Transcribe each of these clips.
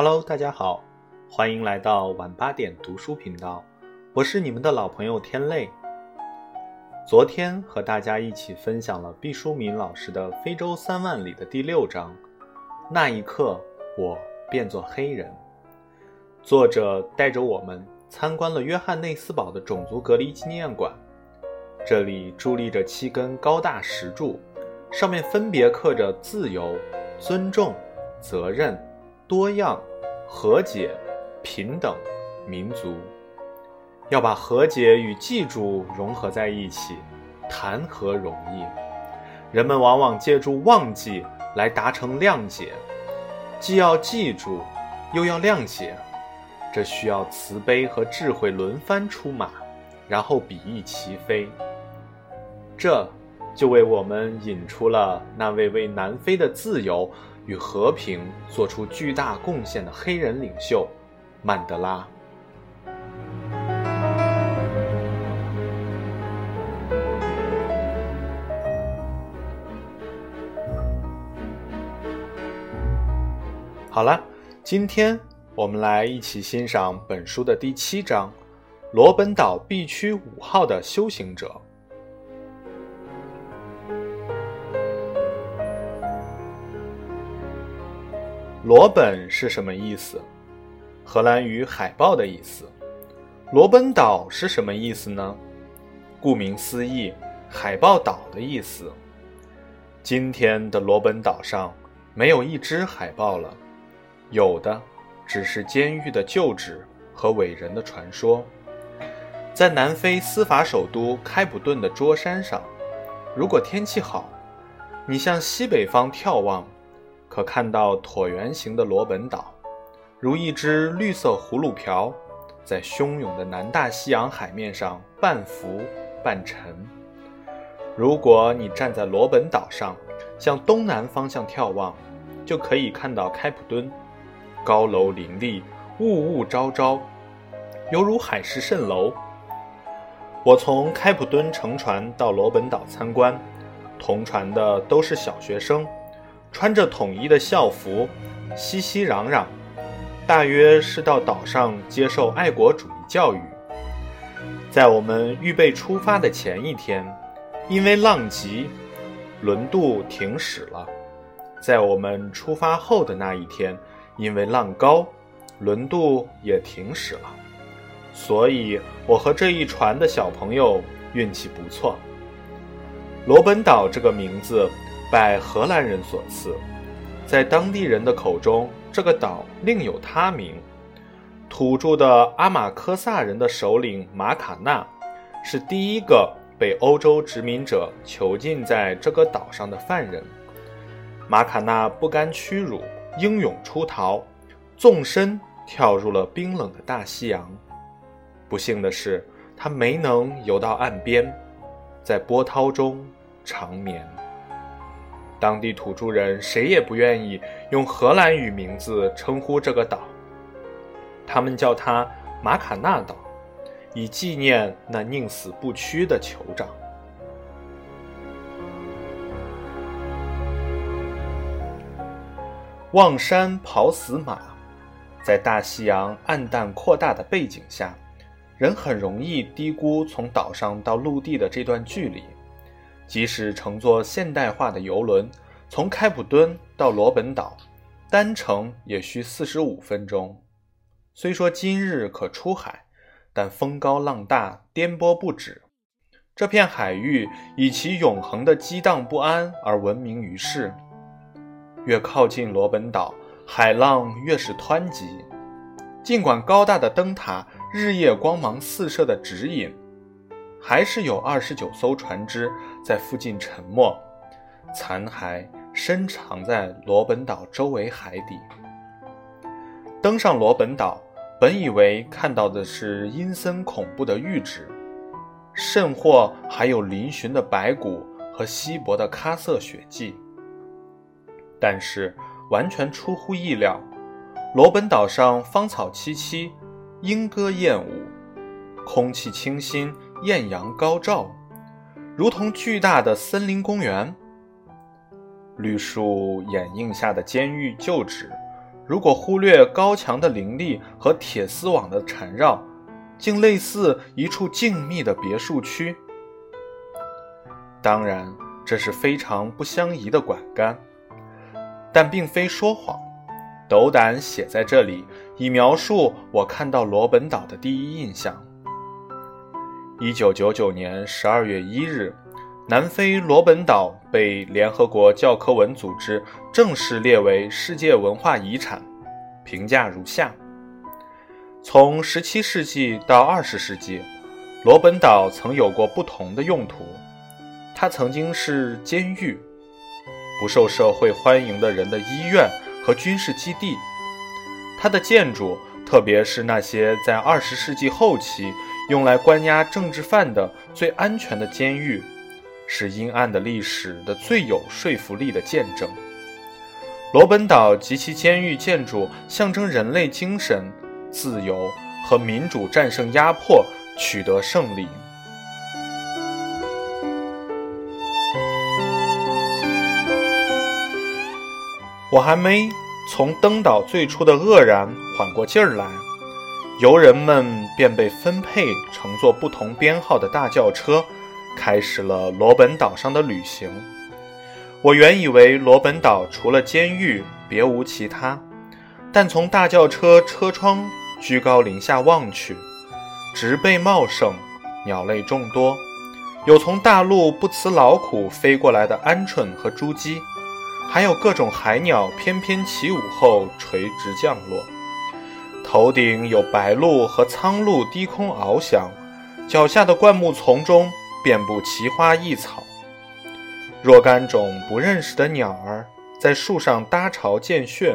Hello，大家好，欢迎来到晚八点读书频道，我是你们的老朋友天泪。昨天和大家一起分享了毕淑敏老师的《非洲三万里》的第六章，那一刻我变作黑人。作者带着我们参观了约翰内斯堡的种族隔离纪念馆，这里伫立着七根高大石柱，上面分别刻着自由、尊重、责任。多样、和解、平等、民族，要把和解与记住融合在一起，谈何容易？人们往往借助忘记来达成谅解，既要记住，又要谅解，这需要慈悲和智慧轮番出马，然后比翼齐飞。这就为我们引出了那位为南非的自由。与和平做出巨大贡献的黑人领袖曼德拉。好了，今天我们来一起欣赏本书的第七章——罗本岛 B 区五号的修行者。罗本是什么意思？荷兰语“海豹”的意思。罗本岛是什么意思呢？顾名思义，海豹岛的意思。今天的罗本岛上没有一只海豹了，有的只是监狱的旧址和伟人的传说。在南非司法首都开普敦的桌山上，如果天气好，你向西北方眺望。可看到椭圆形的罗本岛，如一只绿色葫芦瓢，在汹涌的南大西洋海面上半浮半沉。如果你站在罗本岛上，向东南方向眺望，就可以看到开普敦，高楼林立，雾雾昭昭，犹如海市蜃楼。我从开普敦乘船到罗本岛参观，同船的都是小学生。穿着统一的校服，熙熙攘攘，大约是到岛上接受爱国主义教育。在我们预备出发的前一天，因为浪急，轮渡停驶了；在我们出发后的那一天，因为浪高，轮渡也停驶了。所以，我和这一船的小朋友运气不错。罗本岛这个名字。拜荷兰人所赐，在当地人的口中，这个岛另有他名。土著的阿马科萨人的首领马卡纳，是第一个被欧洲殖民者囚禁在这个岛上的犯人。马卡纳不甘屈辱，英勇出逃，纵身跳入了冰冷的大西洋。不幸的是，他没能游到岸边，在波涛中长眠。当地土著人谁也不愿意用荷兰语名字称呼这个岛，他们叫它马卡纳岛，以纪念那宁死不屈的酋长。望山跑死马，在大西洋暗淡扩大的背景下，人很容易低估从岛上到陆地的这段距离。即使乘坐现代化的游轮，从开普敦到罗本岛，单程也需四十五分钟。虽说今日可出海，但风高浪大，颠簸不止。这片海域以其永恒的激荡不安而闻名于世。越靠近罗本岛，海浪越是湍急。尽管高大的灯塔日夜光芒四射的指引。还是有二十九艘船只在附近沉没，残骸深藏在罗本岛周围海底。登上罗本岛，本以为看到的是阴森恐怖的玉质，甚或还有嶙峋的白骨和稀薄的喀瑟血迹。但是完全出乎意料，罗本岛上芳草萋萋，莺歌燕舞，空气清新。艳阳高照，如同巨大的森林公园。绿树掩映下的监狱旧址，如果忽略高墙的林立和铁丝网的缠绕，竟类似一处静谧的别墅区。当然，这是非常不相宜的管干，但并非说谎。斗胆写在这里，以描述我看到罗本岛的第一印象。一九九九年十二月一日，南非罗本岛被联合国教科文组织正式列为世界文化遗产，评价如下：从十七世纪到二十世纪，罗本岛曾有过不同的用途。它曾经是监狱，不受社会欢迎的人的医院。和军事基地，它的建筑，特别是那些在二十世纪后期用来关押政治犯的最安全的监狱，是阴暗的历史的最有说服力的见证。罗本岛及其监狱建筑象征人类精神、自由和民主战胜压迫，取得胜利。我还没从登岛最初的愕然缓过劲儿来，游人们便被分配乘坐不同编号的大轿车，开始了罗本岛上的旅行。我原以为罗本岛除了监狱别无其他，但从大轿车车窗居高临下望去，植被茂盛，鸟类众多，有从大陆不辞劳苦飞过来的鹌鹑和朱鸡。还有各种海鸟翩翩起舞后垂直降落，头顶有白鹭和苍鹭低空翱翔，脚下的灌木丛中遍布奇花异草，若干种不认识的鸟儿在树上搭巢建穴。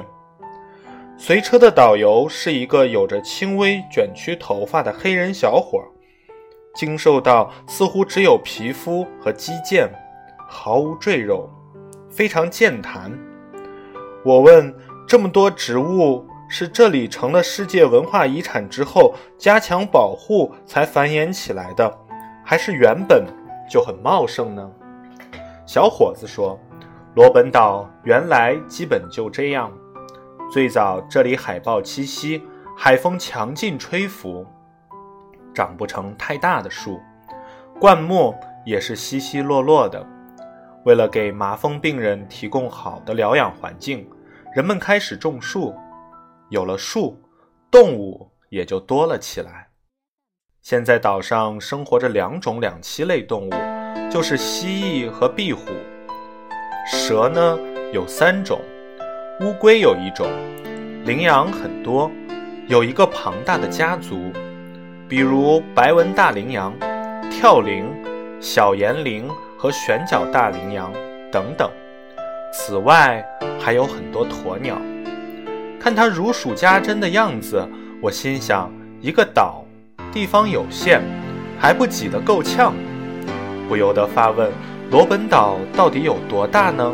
随车的导游是一个有着轻微卷曲头发的黑人小伙，精瘦到似乎只有皮肤和肌腱，毫无赘肉。非常健谈。我问：这么多植物是这里成了世界文化遗产之后加强保护才繁衍起来的，还是原本就很茂盛呢？小伙子说：“罗本岛原来基本就这样。最早这里海豹栖息，海风强劲吹拂，长不成太大的树，灌木也是稀稀落落的。”为了给麻风病人提供好的疗养环境，人们开始种树。有了树，动物也就多了起来。现在岛上生活着两种两栖类动物，就是蜥蜴和壁虎。蛇呢有三种，乌龟有一种，羚羊很多，有一个庞大的家族，比如白纹大羚羊、跳羚、小岩羚。和旋角大羚羊等等，此外还有很多鸵鸟。看他如数家珍的样子，我心想：一个岛，地方有限，还不挤得够呛。不由得发问：罗本岛到底有多大呢？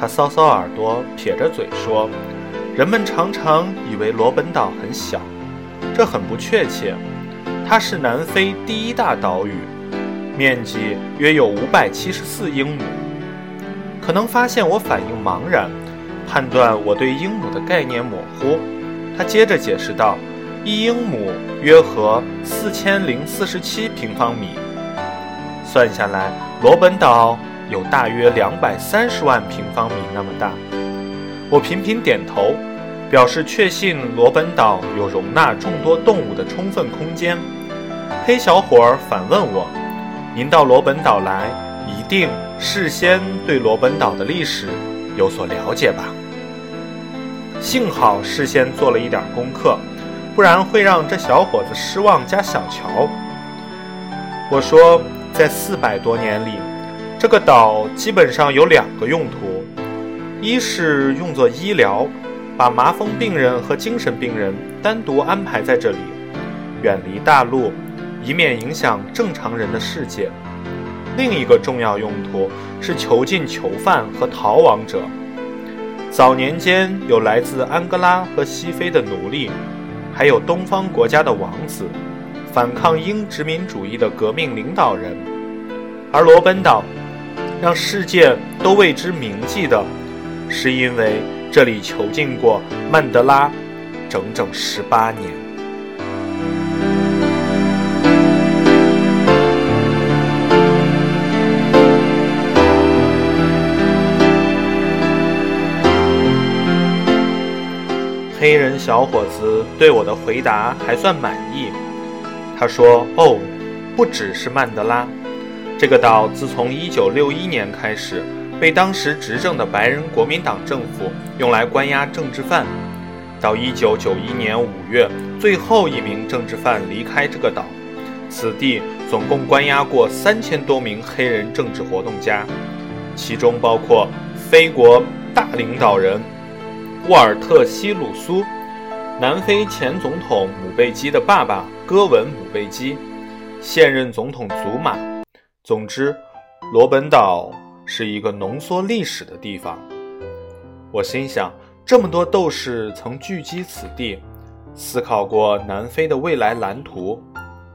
他搔搔耳朵，撇着嘴说：“人们常常以为罗本岛很小，这很不确切。它是南非第一大岛屿。”面积约有五百七十四英亩。可能发现我反应茫然，判断我对英亩的概念模糊。他接着解释道：“一英亩约合四千零四十七平方米，算下来，罗本岛有大约两百三十万平方米那么大。”我频频点头，表示确信罗本岛有容纳众多动物的充分空间。黑小伙儿反问我。您到罗本岛来，一定事先对罗本岛的历史有所了解吧？幸好事先做了一点功课，不然会让这小伙子失望加小瞧。我说，在四百多年里，这个岛基本上有两个用途：一是用作医疗，把麻风病人和精神病人单独安排在这里，远离大陆。以免影响正常人的世界。另一个重要用途是囚禁囚犯和逃亡者。早年间有来自安哥拉和西非的奴隶，还有东方国家的王子，反抗英殖民主义的革命领导人。而罗本岛让世界都为之铭记的，是因为这里囚禁过曼德拉整整十八年。黑人小伙子对我的回答还算满意。他说：“哦，不只是曼德拉，这个岛自从1961年开始，被当时执政的白人国民党政府用来关押政治犯。到1991年5月，最后一名政治犯离开这个岛，此地总共关押过三千多名黑人政治活动家，其中包括非国大领导人。”沃尔特·希鲁苏，南非前总统姆贝基的爸爸戈文·姆贝基，现任总统祖马。总之，罗本岛是一个浓缩历史的地方。我心想，这么多斗士曾聚集此地，思考过南非的未来蓝图，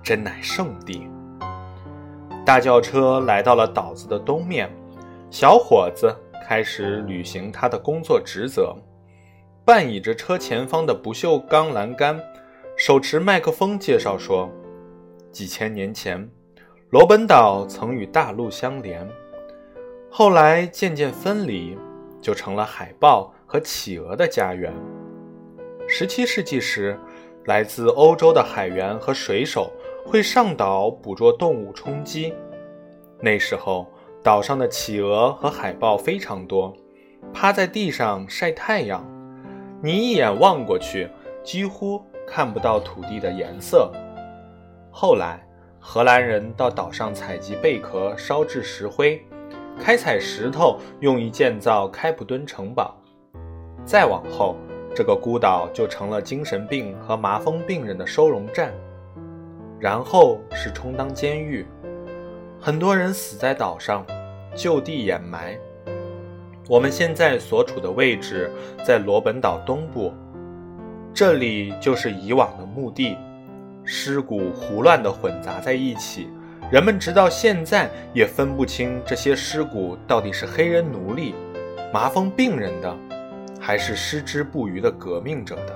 真乃圣地。大轿车来到了岛子的东面，小伙子开始履行他的工作职责。半倚着车前方的不锈钢栏杆，手持麦克风介绍说：“几千年前，罗本岛曾与大陆相连，后来渐渐分离，就成了海豹和企鹅的家园。十七世纪时，来自欧洲的海员和水手会上岛捕捉动物充饥。那时候，岛上的企鹅和海豹非常多，趴在地上晒太阳。”你一眼望过去，几乎看不到土地的颜色。后来，荷兰人到岛上采集贝壳，烧制石灰，开采石头，用于建造开普敦城堡。再往后，这个孤岛就成了精神病和麻风病人的收容站，然后是充当监狱，很多人死在岛上，就地掩埋。我们现在所处的位置在罗本岛东部，这里就是以往的墓地，尸骨胡乱地混杂在一起，人们直到现在也分不清这些尸骨到底是黑人奴隶、麻风病人的，还是矢志不渝的革命者的。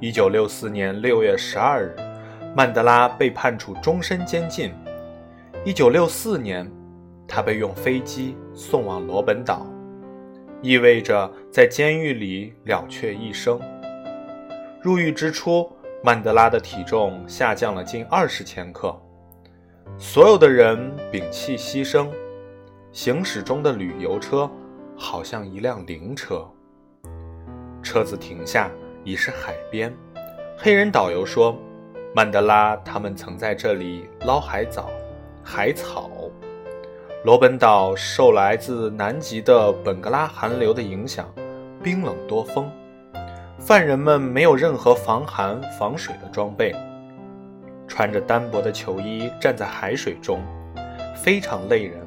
一九六四年六月十二日，曼德拉被判处终身监禁。一九六四年。他被用飞机送往罗本岛，意味着在监狱里了却一生。入狱之初，曼德拉的体重下降了近二十千克。所有的人屏气息声，行驶中的旅游车好像一辆灵车。车子停下，已是海边。黑人导游说：“曼德拉他们曾在这里捞海藻、海草。”罗本岛受来自南极的本格拉寒流的影响，冰冷多风。犯人们没有任何防寒防水的装备，穿着单薄的球衣站在海水中，非常累人。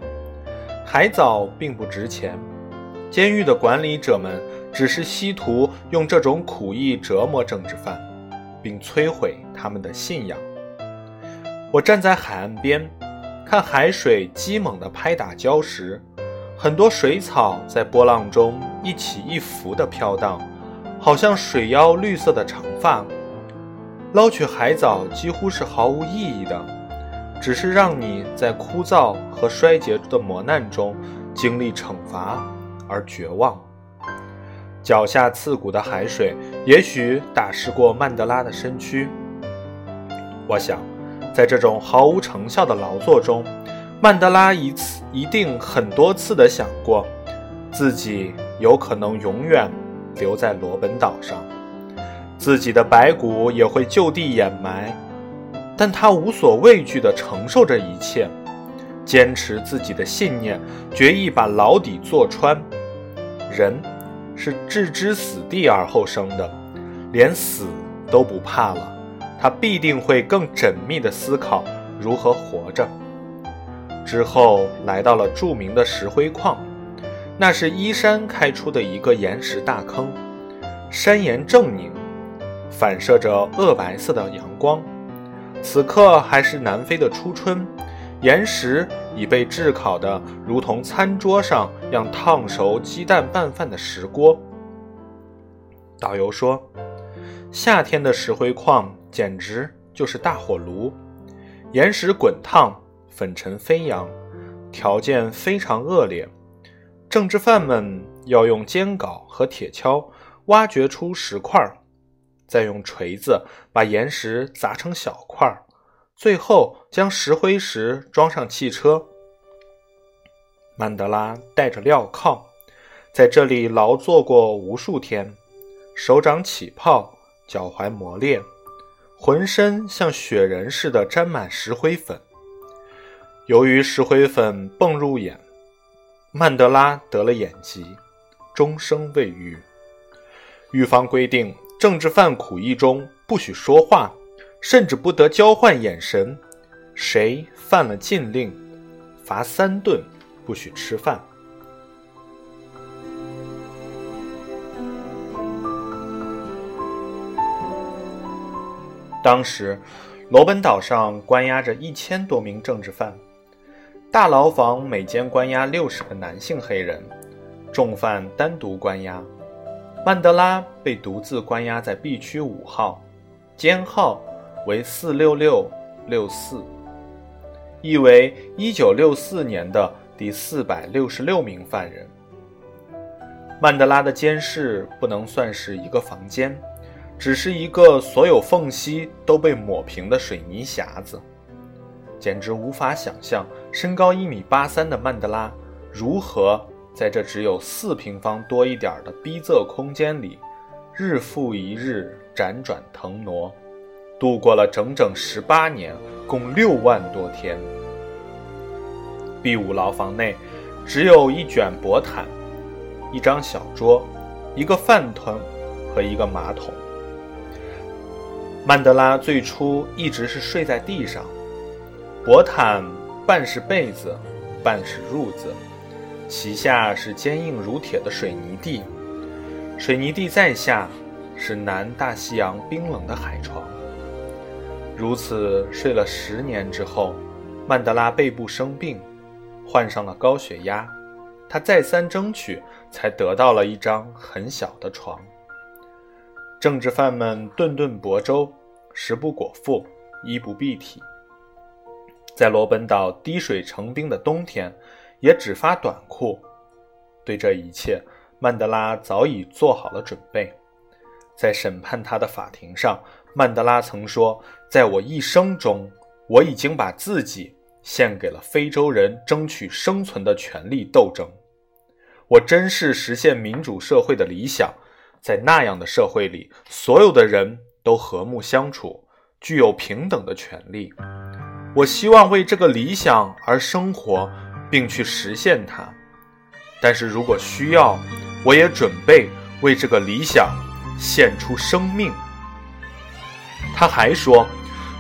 海藻并不值钱，监狱的管理者们只是希图用这种苦役折磨政治犯，并摧毁他们的信仰。我站在海岸边。看海水激猛地拍打礁石，很多水草在波浪中一起一伏地飘荡，好像水妖绿色的长发。捞取海藻几乎是毫无意义的，只是让你在枯燥和衰竭的磨难中经历惩罚而绝望。脚下刺骨的海水也许打湿过曼德拉的身躯。我想。在这种毫无成效的劳作中，曼德拉一次一定很多次的想过，自己有可能永远留在罗本岛上，自己的白骨也会就地掩埋，但他无所畏惧地承受着一切，坚持自己的信念，决意把牢底坐穿。人是置之死地而后生的，连死都不怕了。他必定会更缜密地思考如何活着。之后来到了著名的石灰矿，那是依山开出的一个岩石大坑，山岩狰狞，反射着褐白色的阳光。此刻还是南非的初春，岩石已被炙烤的如同餐桌上样烫熟鸡蛋拌饭的石锅。导游说，夏天的石灰矿简直就是大火炉，岩石滚烫，粉尘飞扬，条件非常恶劣。政治犯们要用尖镐和铁锹挖掘出石块，再用锤子把岩石砸成小块，最后将石灰石装上汽车。曼德拉带着镣铐，在这里劳作过无数天，手掌起泡，脚踝磨裂，浑身像雪人似的沾满石灰粉。由于石灰粉迸入眼。曼德拉得了眼疾，终生未愈。狱方规定，政治犯苦役中不许说话，甚至不得交换眼神。谁犯了禁令，罚三顿，不许吃饭。当时，罗本岛上关押着一千多名政治犯。大牢房每间关押六十个男性黑人，重犯单独关押。曼德拉被独自关押在 B 区五号，监号为四六六六四，意为一九六四年的第四百六十六名犯人。曼德拉的监室不能算是一个房间，只是一个所有缝隙都被抹平的水泥匣子。简直无法想象，身高一米八三的曼德拉如何在这只有四平方多一点的逼仄空间里，日复一日辗转腾挪，度过了整整十八年，共六万多天。B 五牢房内只有一卷薄毯、一张小桌、一个饭桶和一个马桶。曼德拉最初一直是睡在地上。薄毯半是被子，半是褥子，其下是坚硬如铁的水泥地，水泥地在下是南大西洋冰冷的海床。如此睡了十年之后，曼德拉背部生病，患上了高血压，他再三争取，才得到了一张很小的床。政治犯们顿顿薄粥，食不果腹，衣不蔽体。在罗本岛滴水成冰的冬天，也只发短裤。对这一切，曼德拉早已做好了准备。在审判他的法庭上，曼德拉曾说：“在我一生中，我已经把自己献给了非洲人争取生存的权利斗争。我真是实现民主社会的理想，在那样的社会里，所有的人都和睦相处，具有平等的权利。”我希望为这个理想而生活，并去实现它。但是如果需要，我也准备为这个理想献出生命。他还说：“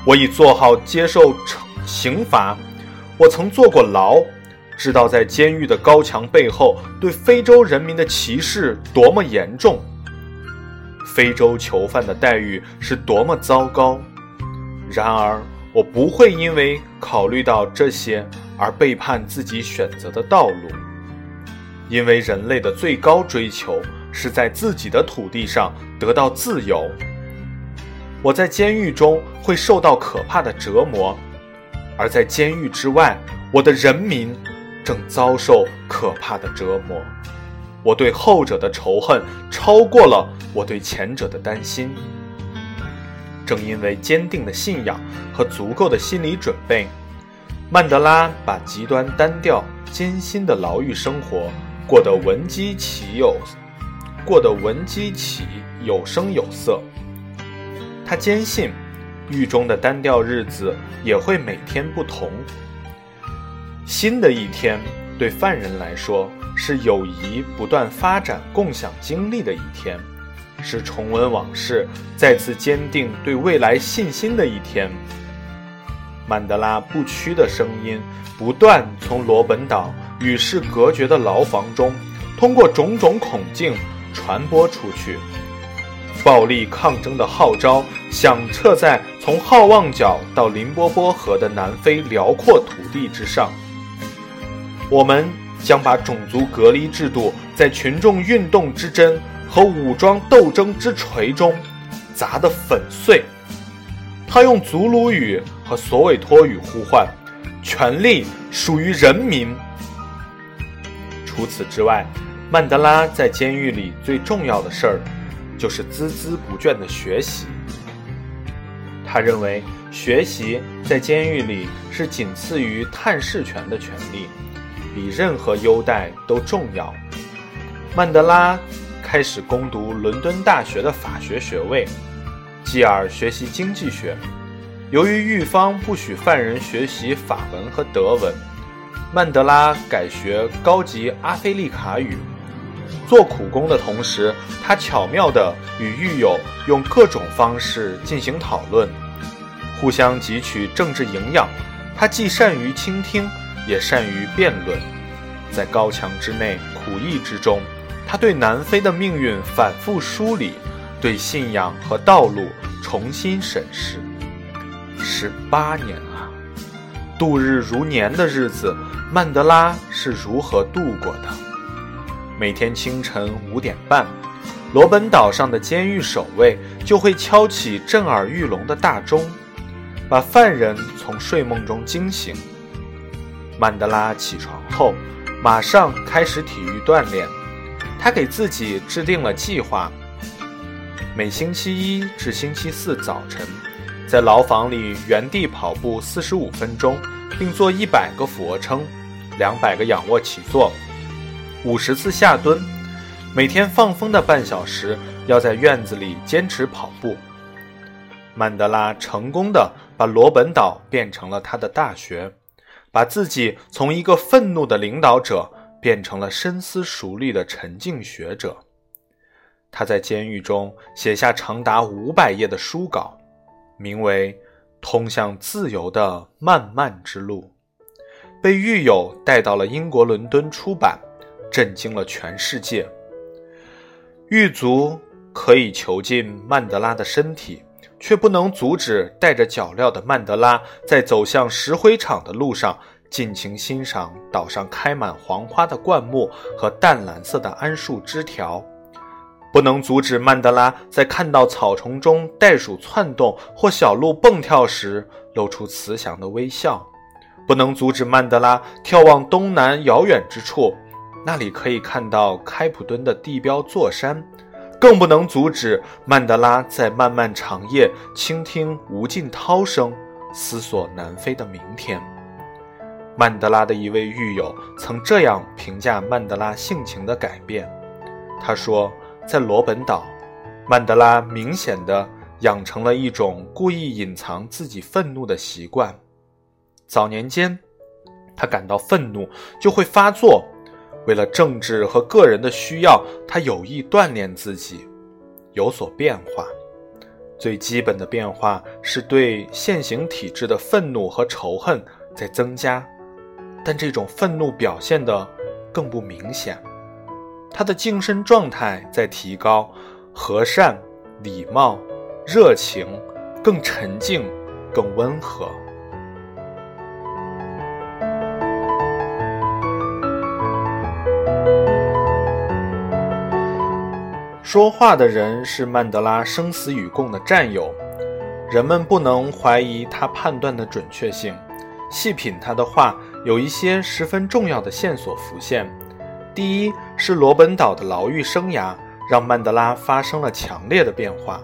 我已做好接受惩刑罚。我曾坐过牢，知道在监狱的高墙背后对非洲人民的歧视多么严重，非洲囚犯的待遇是多么糟糕。然而。”我不会因为考虑到这些而背叛自己选择的道路，因为人类的最高追求是在自己的土地上得到自由。我在监狱中会受到可怕的折磨，而在监狱之外，我的人民正遭受可怕的折磨。我对后者的仇恨超过了我对前者的担心。正因为坚定的信仰和足够的心理准备，曼德拉把极端单调、艰辛的牢狱生活过得闻鸡起有，过得闻鸡起有声有色。他坚信，狱中的单调日子也会每天不同。新的一天对犯人来说是友谊不断发展、共享经历的一天。是重温往事、再次坚定对未来信心的一天。曼德拉不屈的声音不断从罗本岛与世隔绝的牢房中，通过种种孔径传播出去。暴力抗争的号召响彻在从好望角到林波波河的南非辽阔土地之上。我们将把种族隔离制度在群众运动之针和武装斗争之锤中砸得粉碎。他用祖鲁语和索韦托语呼唤：“权力属于人民。”除此之外，曼德拉在监狱里最重要的事儿，就是孜孜不倦的学习。他认为，学习在监狱里是仅次于探视权的权利，比任何优待都重要。曼德拉开始攻读伦敦大学的法学学位，继而学习经济学。由于狱方不许犯人学习法文和德文，曼德拉改学高级阿非利卡语。做苦工的同时，他巧妙地与狱友用各种方式进行讨论，互相汲取政治营养。他既善于倾听，也善于辩论。在高墙之内、苦役之中，他对南非的命运反复梳理，对信仰和道路重新审视。十八年啊，度日如年的日子，曼德拉是如何度过的？每天清晨五点半，罗本岛上的监狱守卫就会敲起震耳欲聋的大钟，把犯人从睡梦中惊醒。曼德拉起床后，马上开始体育锻炼。他给自己制定了计划：每星期一至星期四早晨，在牢房里原地跑步四十五分钟，并做一百个俯卧撑，两百个仰卧起坐。五十次下蹲，每天放风的半小时，要在院子里坚持跑步。曼德拉成功的把罗本岛变成了他的大学，把自己从一个愤怒的领导者变成了深思熟虑的沉静学者。他在监狱中写下长达五百页的书稿，名为《通向自由的漫漫之路》，被狱友带到了英国伦敦出版。震惊了全世界。狱卒可以囚禁曼德拉的身体，却不能阻止带着脚镣的曼德拉在走向石灰厂的路上尽情欣赏岛上开满黄花的灌木和淡蓝色的桉树枝条，不能阻止曼德拉在看到草丛中袋鼠窜动或小鹿蹦跳时露出慈祥的微笑，不能阻止曼德拉眺望东南遥远之处。那里可以看到开普敦的地标座山，更不能阻止曼德拉在漫漫长夜倾听无尽涛声，思索南非的明天。曼德拉的一位狱友曾这样评价曼德拉性情的改变：他说，在罗本岛，曼德拉明显的养成了一种故意隐藏自己愤怒的习惯。早年间，他感到愤怒就会发作。为了政治和个人的需要，他有意锻炼自己，有所变化。最基本的变化是对现行体制的愤怒和仇恨在增加，但这种愤怒表现得更不明显。他的精神状态在提高，和善、礼貌、热情，更沉静，更温和。说话的人是曼德拉生死与共的战友，人们不能怀疑他判断的准确性。细品他的话，有一些十分重要的线索浮现：第一是罗本岛的牢狱生涯让曼德拉发生了强烈的变化；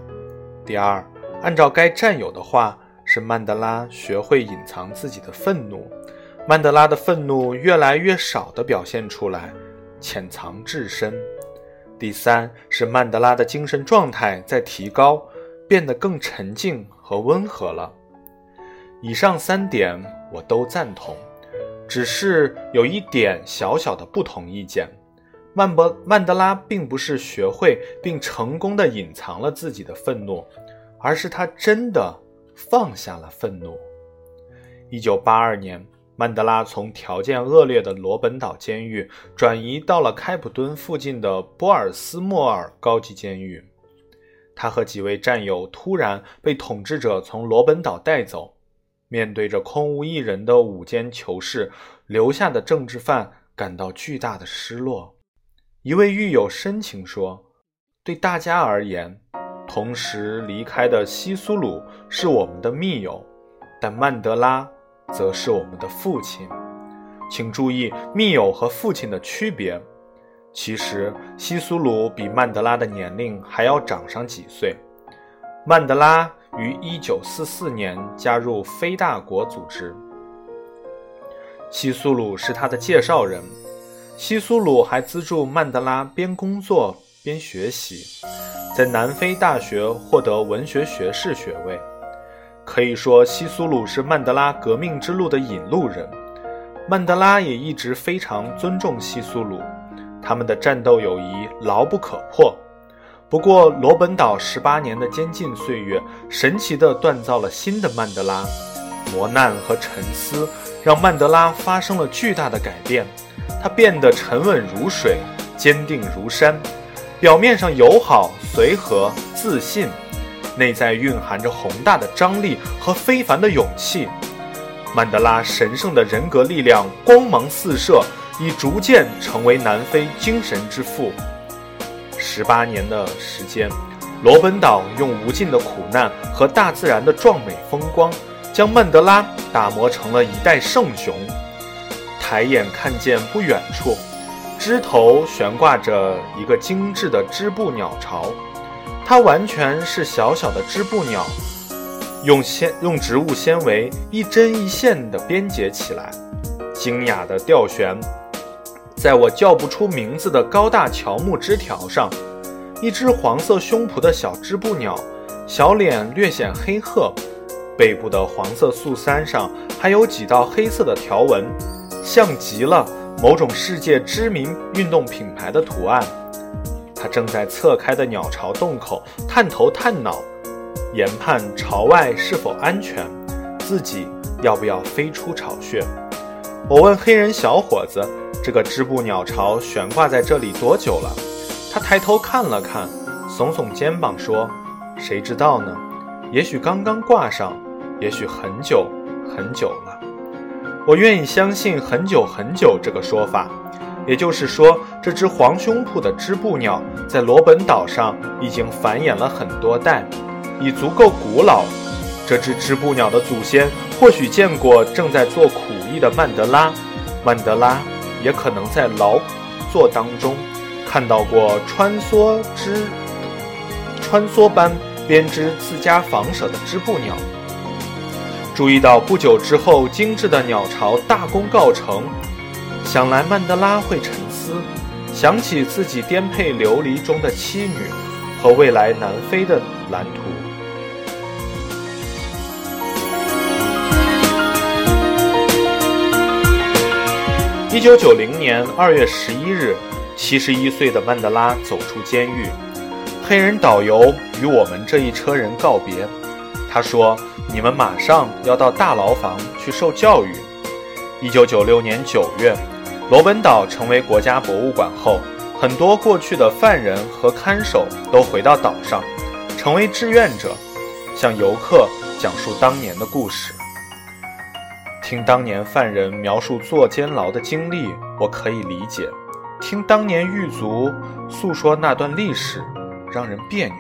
第二，按照该战友的话，是曼德拉学会隐藏自己的愤怒，曼德拉的愤怒越来越少地表现出来，潜藏至深。第三是曼德拉的精神状态在提高，变得更沉静和温和了。以上三点我都赞同，只是有一点小小的不同意见：曼博曼德拉并不是学会并成功的隐藏了自己的愤怒，而是他真的放下了愤怒。一九八二年。曼德拉从条件恶劣的罗本岛监狱转移到了开普敦附近的波尔斯莫尔高级监狱。他和几位战友突然被统治者从罗本岛带走，面对着空无一人的五间囚室，留下的政治犯感到巨大的失落。一位狱友深情说：“对大家而言，同时离开的西苏鲁是我们的密友，但曼德拉则是我们的父亲。请注意密友和父亲的区别。”其实，西苏鲁比曼德拉的年龄还要长上几岁。曼德拉于1944年加入非大国组织，西苏鲁是他的介绍人。西苏鲁还资助曼德拉边工作边学习，在南非大学获得文学学士学位。可以说，西苏鲁是曼德拉革命之路的引路人。曼德拉也一直非常尊重西苏鲁。他们的战斗友谊牢不可破。不过，罗本岛十八年的监禁岁月，神奇地锻造了新的曼德拉。磨难和沉思让曼德拉发生了巨大的改变。他变得沉稳如水，坚定如山，表面上友好、随和、自信，内在蕴含着宏大的张力和非凡的勇气。曼德拉神圣的人格力量光芒四射。已逐渐成为南非精神之父。十八年的时间，罗本岛用无尽的苦难和大自然的壮美风光，将曼德拉打磨成了一代圣雄。抬眼看见不远处，枝头悬挂着一个精致的织布鸟巢，它完全是小小的织布鸟，用纤用植物纤维一针一线地编结起来，精雅的吊悬。在我叫不出名字的高大乔木枝条上，一只黄色胸脯的小织布鸟，小脸略显黑褐，背部的黄色素衫上还有几道黑色的条纹，像极了某种世界知名运动品牌的图案。它正在侧开的鸟巢洞口探头探脑，研判巢外是否安全，自己要不要飞出巢穴。我问黑人小伙子。这个织布鸟巢悬挂在这里多久了？他抬头看了看，耸耸肩膀说：“谁知道呢？也许刚刚挂上，也许很久很久了。”我愿意相信“很久很久”这个说法。也就是说，这只黄胸脯的织布鸟在罗本岛上已经繁衍了很多代，已足够古老。这只织布鸟的祖先或许见过正在做苦役的曼德拉，曼德拉。也可能在劳作当中看到过穿梭织、穿梭般编织自家房舍的织布鸟，注意到不久之后精致的鸟巢大功告成，想来曼德拉会沉思，想起自己颠沛流离中的妻女和未来南非的蓝图。一九九零年二月十一日，七十一岁的曼德拉走出监狱。黑人导游与我们这一车人告别。他说：“你们马上要到大牢房去受教育。”一九九六年九月，罗本岛成为国家博物馆后，很多过去的犯人和看守都回到岛上，成为志愿者，向游客讲述当年的故事。听当年犯人描述坐监牢的经历，我可以理解；听当年狱卒诉说那段历史，让人别扭。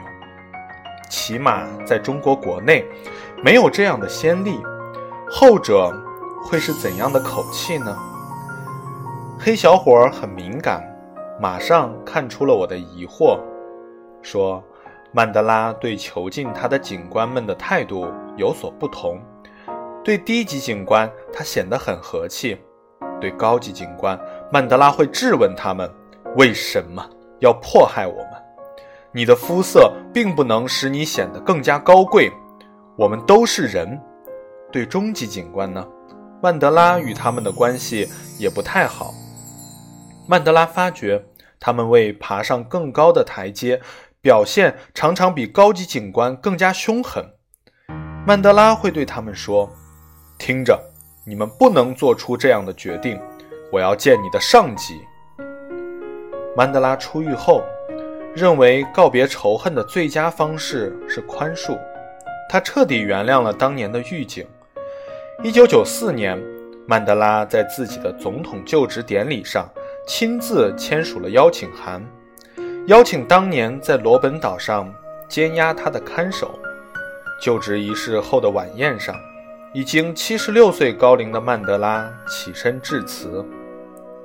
起码在中国国内，没有这样的先例。后者会是怎样的口气呢？黑小伙很敏感，马上看出了我的疑惑，说：“曼德拉对囚禁他的警官们的态度有所不同。”对低级警官，他显得很和气；对高级警官，曼德拉会质问他们：为什么要迫害我们？你的肤色并不能使你显得更加高贵。我们都是人。对中级警官呢？曼德拉与他们的关系也不太好。曼德拉发觉，他们为爬上更高的台阶，表现常常比高级警官更加凶狠。曼德拉会对他们说。听着，你们不能做出这样的决定。我要见你的上级。曼德拉出狱后，认为告别仇恨的最佳方式是宽恕。他彻底原谅了当年的狱警。一九九四年，曼德拉在自己的总统就职典礼上亲自签署了邀请函，邀请当年在罗本岛上监押他的看守。就职仪式后的晚宴上，已经七十六岁高龄的曼德拉起身致辞：“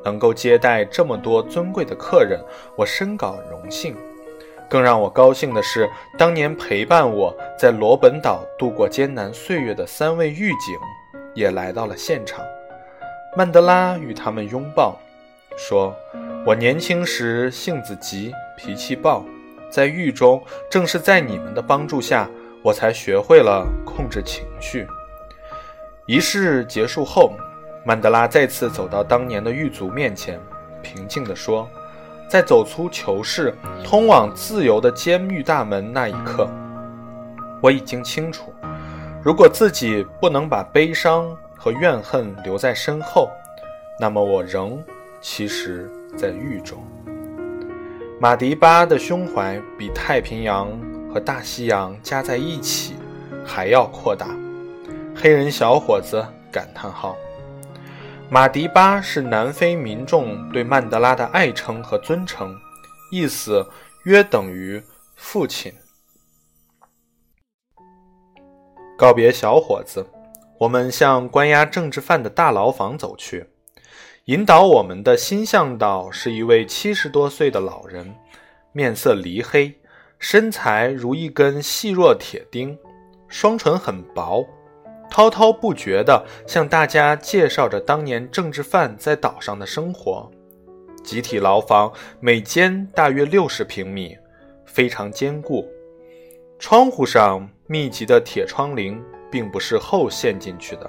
能够接待这么多尊贵的客人，我深感荣幸。”更让我高兴的是，当年陪伴我在罗本岛度过艰难岁月的三位狱警，也来到了现场。曼德拉与他们拥抱，说：“我年轻时性子急，脾气暴，在狱中，正是在你们的帮助下，我才学会了控制情绪。”仪式结束后，曼德拉再次走到当年的狱卒面前，平静地说。在走出囚室、通往自由的监狱大门那一刻，我已经清楚，如果自己不能把悲伤和怨恨留在身后，那么我仍其实在狱中。马迪巴的胸怀比太平洋和大西洋加在一起还要扩大。黑人小伙子感叹号。马迪巴是南非民众对曼德拉的爱称和尊称，意思约等于父亲。告别小伙子，我们向关押政治犯的大牢房走去。引导我们的新向导是一位七十多岁的老人，面色黧黑，身材如一根细弱铁钉，双唇很薄。滔滔不绝地向大家介绍着当年政治犯在岛上的生活。集体牢房每间大约六十平米，非常坚固。窗户上密集的铁窗棂并不是后陷进去的，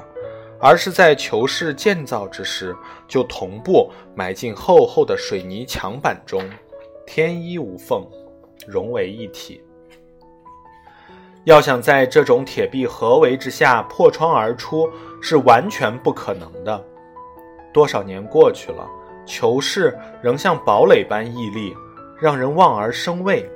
而是在囚室建造之时就同步埋进厚厚的水泥墙板中，天衣无缝，融为一体。要想在这种铁壁合围之下破窗而出，是完全不可能的。多少年过去了，囚室仍像堡垒般屹立，让人望而生畏。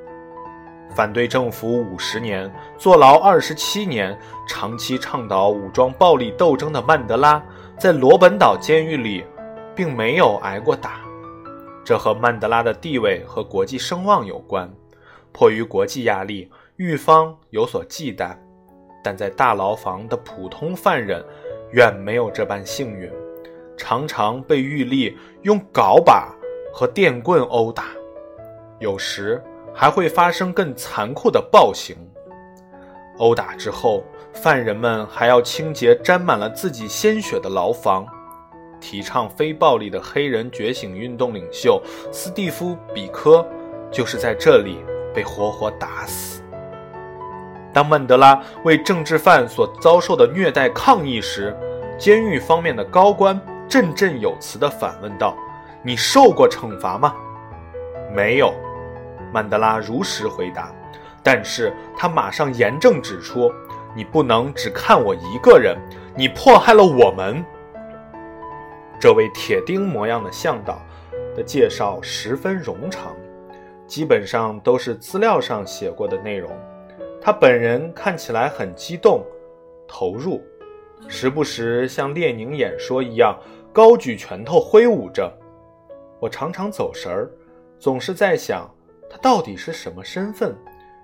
反对政府五十年，坐牢二十七年，长期倡导武装暴力斗争的曼德拉，在罗本岛监狱里，并没有挨过打。这和曼德拉的地位和国际声望有关。迫于国际压力。狱方有所忌惮，但在大牢房的普通犯人远没有这般幸运，常常被狱吏用镐把和电棍殴打，有时还会发生更残酷的暴行。殴打之后，犯人们还要清洁沾满了自己鲜血的牢房。提倡非暴力的黑人觉醒运动领袖斯蒂夫·比科就是在这里被活活打死。当曼德拉为政治犯所遭受的虐待抗议时，监狱方面的高官振振有词地反问道：“你受过惩罚吗？”“没有。”曼德拉如实回答。但是他马上严正指出：“你不能只看我一个人，你迫害了我们。”这位铁钉模样的向导的介绍十分冗长，基本上都是资料上写过的内容。他本人看起来很激动、投入，时不时像列宁演说一样高举拳头挥舞着。我常常走神儿，总是在想他到底是什么身份？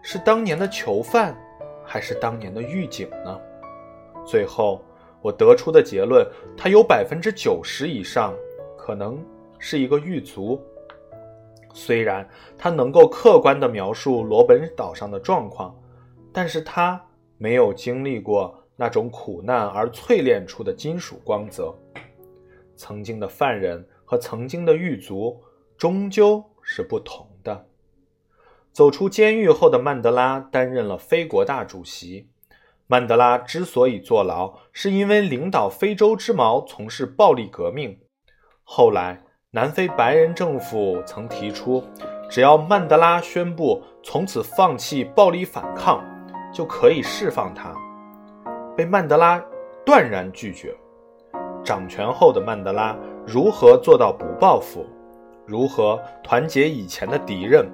是当年的囚犯，还是当年的狱警呢？最后我得出的结论，他有百分之九十以上可能是一个狱卒。虽然他能够客观地描述罗本岛上的状况。但是他没有经历过那种苦难而淬炼出的金属光泽。曾经的犯人和曾经的狱卒终究是不同。走出监狱后的曼德拉担任了非国大主席。曼德拉之所以坐牢，是因为领导非洲之矛从事暴力革命。后来，南非白人政府曾提出，只要曼德拉宣布从此放弃暴力反抗。就可以释放他，被曼德拉断然拒绝。掌权后的曼德拉如何做到不报复？如何团结以前的敌人？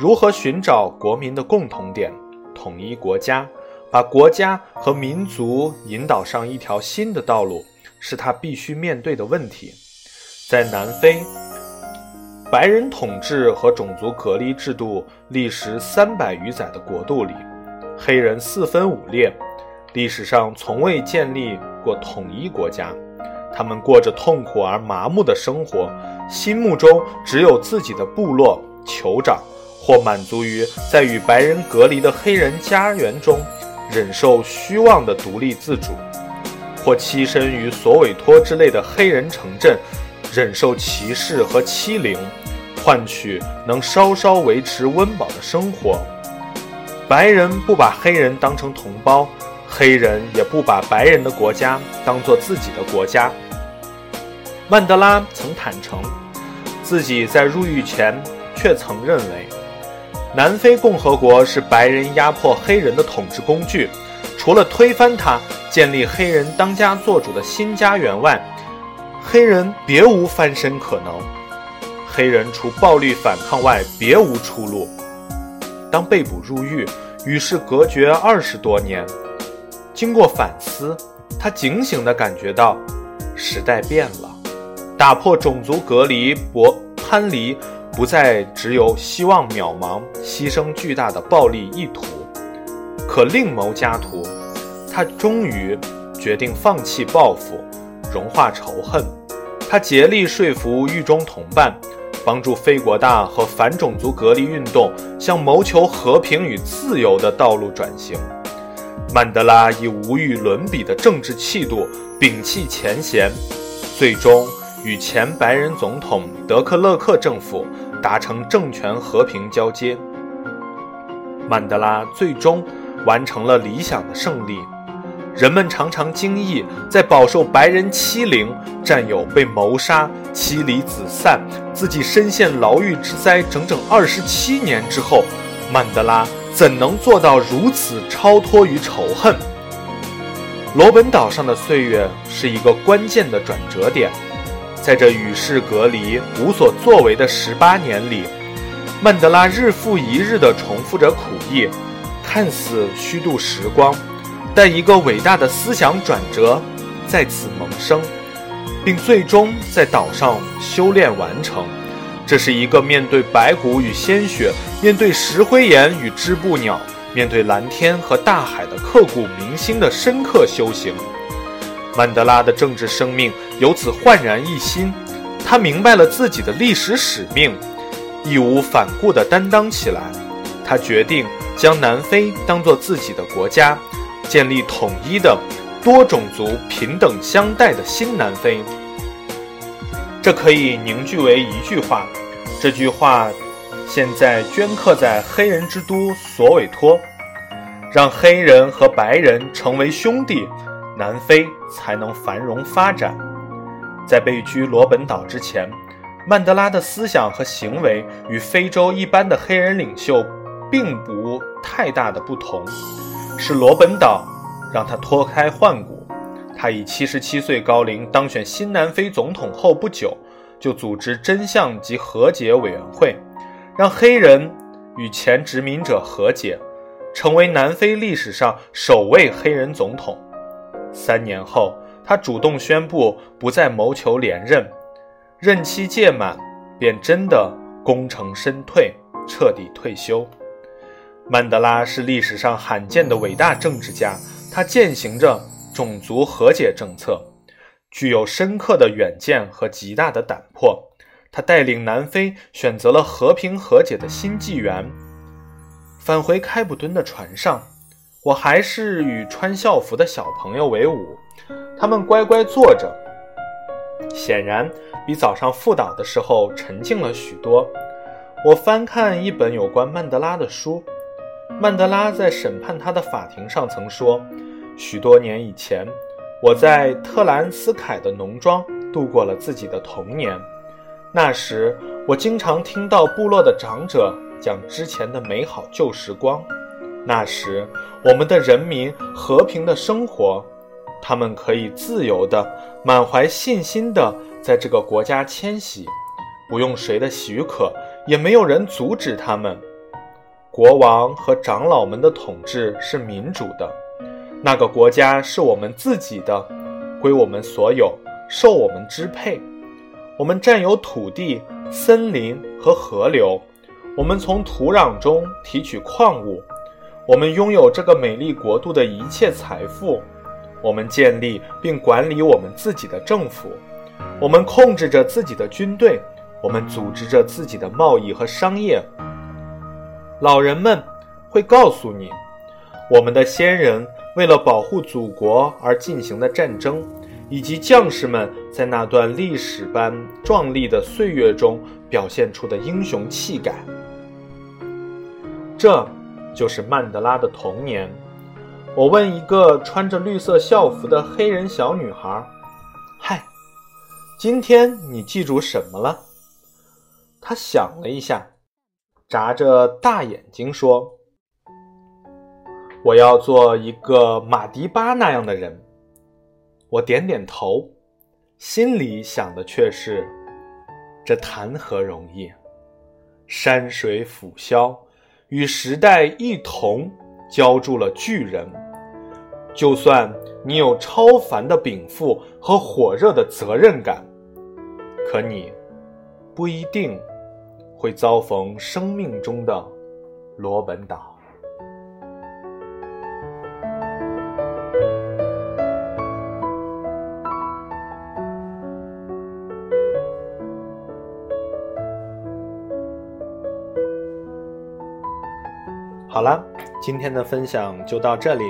如何寻找国民的共同点，统一国家，把国家和民族引导上一条新的道路，是他必须面对的问题。在南非，白人统治和种族隔离制度历时三百余载的国度里，黑人四分五裂，历史上从未建立过统一国家。他们过着痛苦而麻木的生活，心目中只有自己的部落、酋长。或满足于在与白人隔离的黑人家园中忍受虚妄的独立自主，或栖身于索韦托之类的黑人城镇，忍受歧视和欺凌，换取能稍稍维持温饱的生活。白人不把黑人当成同胞，黑人也不把白人的国家当做自己的国家。曼德拉曾坦诚，自己在入狱前却曾认为。南非共和国是白人压迫黑人的统治工具，除了推翻它，建立黑人当家作主的新家园外，黑人别无翻身可能。黑人除暴力反抗外，别无出路。当被捕入狱，与世隔绝二十多年，经过反思，他警醒地感觉到，时代变了，打破种族隔离，博攀离。不再只有希望渺茫、牺牲巨大的暴力意图，可另谋家途。他终于决定放弃报复，融化仇恨。他竭力说服狱中同伴，帮助非国大和反种族隔离运动向谋求和平与自由的道路转型。曼德拉以无与伦比的政治气度，摒弃前嫌，最终。与前白人总统德克勒克政府达成政权和平交接，曼德拉最终完成了理想的胜利。人们常常惊异，在饱受白人欺凌、战友被谋杀、妻离子散、自己深陷牢狱之灾整整二十七年之后，曼德拉怎能做到如此超脱于仇恨？罗本岛上的岁月是一个关键的转折点。在这与世隔离、无所作为的十八年里，曼德拉日复一日地重复着苦役，看似虚度时光，但一个伟大的思想转折在此萌生，并最终在岛上修炼完成。这是一个面对白骨与鲜血、面对石灰岩与织布鸟、面对蓝天和大海的刻骨铭心的深刻修行。曼德拉的政治生命由此焕然一新，他明白了自己的历史使命，义无反顾地担当起来。他决定将南非当作自己的国家，建立统一的、多种族平等相待的新南非。这可以凝聚为一句话，这句话现在镌刻在黑人之都索韦托：让黑人和白人成为兄弟。南非才能繁荣发展。在被拘罗本岛之前，曼德拉的思想和行为与非洲一般的黑人领袖并不太大的不同。是罗本岛让他脱胎换骨。他以七十七岁高龄当选新南非总统后不久，就组织真相及和解委员会，让黑人与前殖民者和解，成为南非历史上首位黑人总统。三年后，他主动宣布不再谋求连任，任期届满，便真的功成身退，彻底退休。曼德拉是历史上罕见的伟大政治家，他践行着种族和解政策，具有深刻的远见和极大的胆魄。他带领南非选择了和平和解的新纪元，返回开普敦的船上。我还是与穿校服的小朋友为伍，他们乖乖坐着，显然比早上复导的时候沉静了许多。我翻看一本有关曼德拉的书，曼德拉在审判他的法庭上曾说：“许多年以前，我在特兰斯凯的农庄度过了自己的童年。那时，我经常听到部落的长者讲之前的美好旧时光。”那时，我们的人民和平的生活，他们可以自由的、满怀信心的在这个国家迁徙，不用谁的许可，也没有人阻止他们。国王和长老们的统治是民主的，那个国家是我们自己的，归我们所有，受我们支配。我们占有土地、森林和河流，我们从土壤中提取矿物，我们拥有这个美丽国度的一切财富。我们建立并管理我们自己的政府，我们控制着自己的军队，我们组织着自己的贸易和商业。老人们会告诉你，我们的先人为了保护祖国而进行的战争，以及将士们在那段历史般壮丽的岁月中表现出的英雄气概。这就是曼德拉的童年。我问一个穿着绿色校服的黑人小女孩：“嗨，今天你记住什么了？”她想了一下。眨着大眼睛说：“我要做一个马迪巴那样的人。”我点点头，心里想的却是：这谈何容易？山水辅消，与时代一同浇筑了巨人。就算你有超凡的禀赋和火热的责任感，可你不一定。会遭逢生命中的罗本岛。好了，今天的分享就到这里。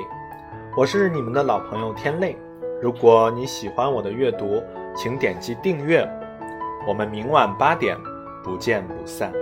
我是你们的老朋友天泪。如果你喜欢我的阅读，请点击订阅。我们明晚八点。不见不散。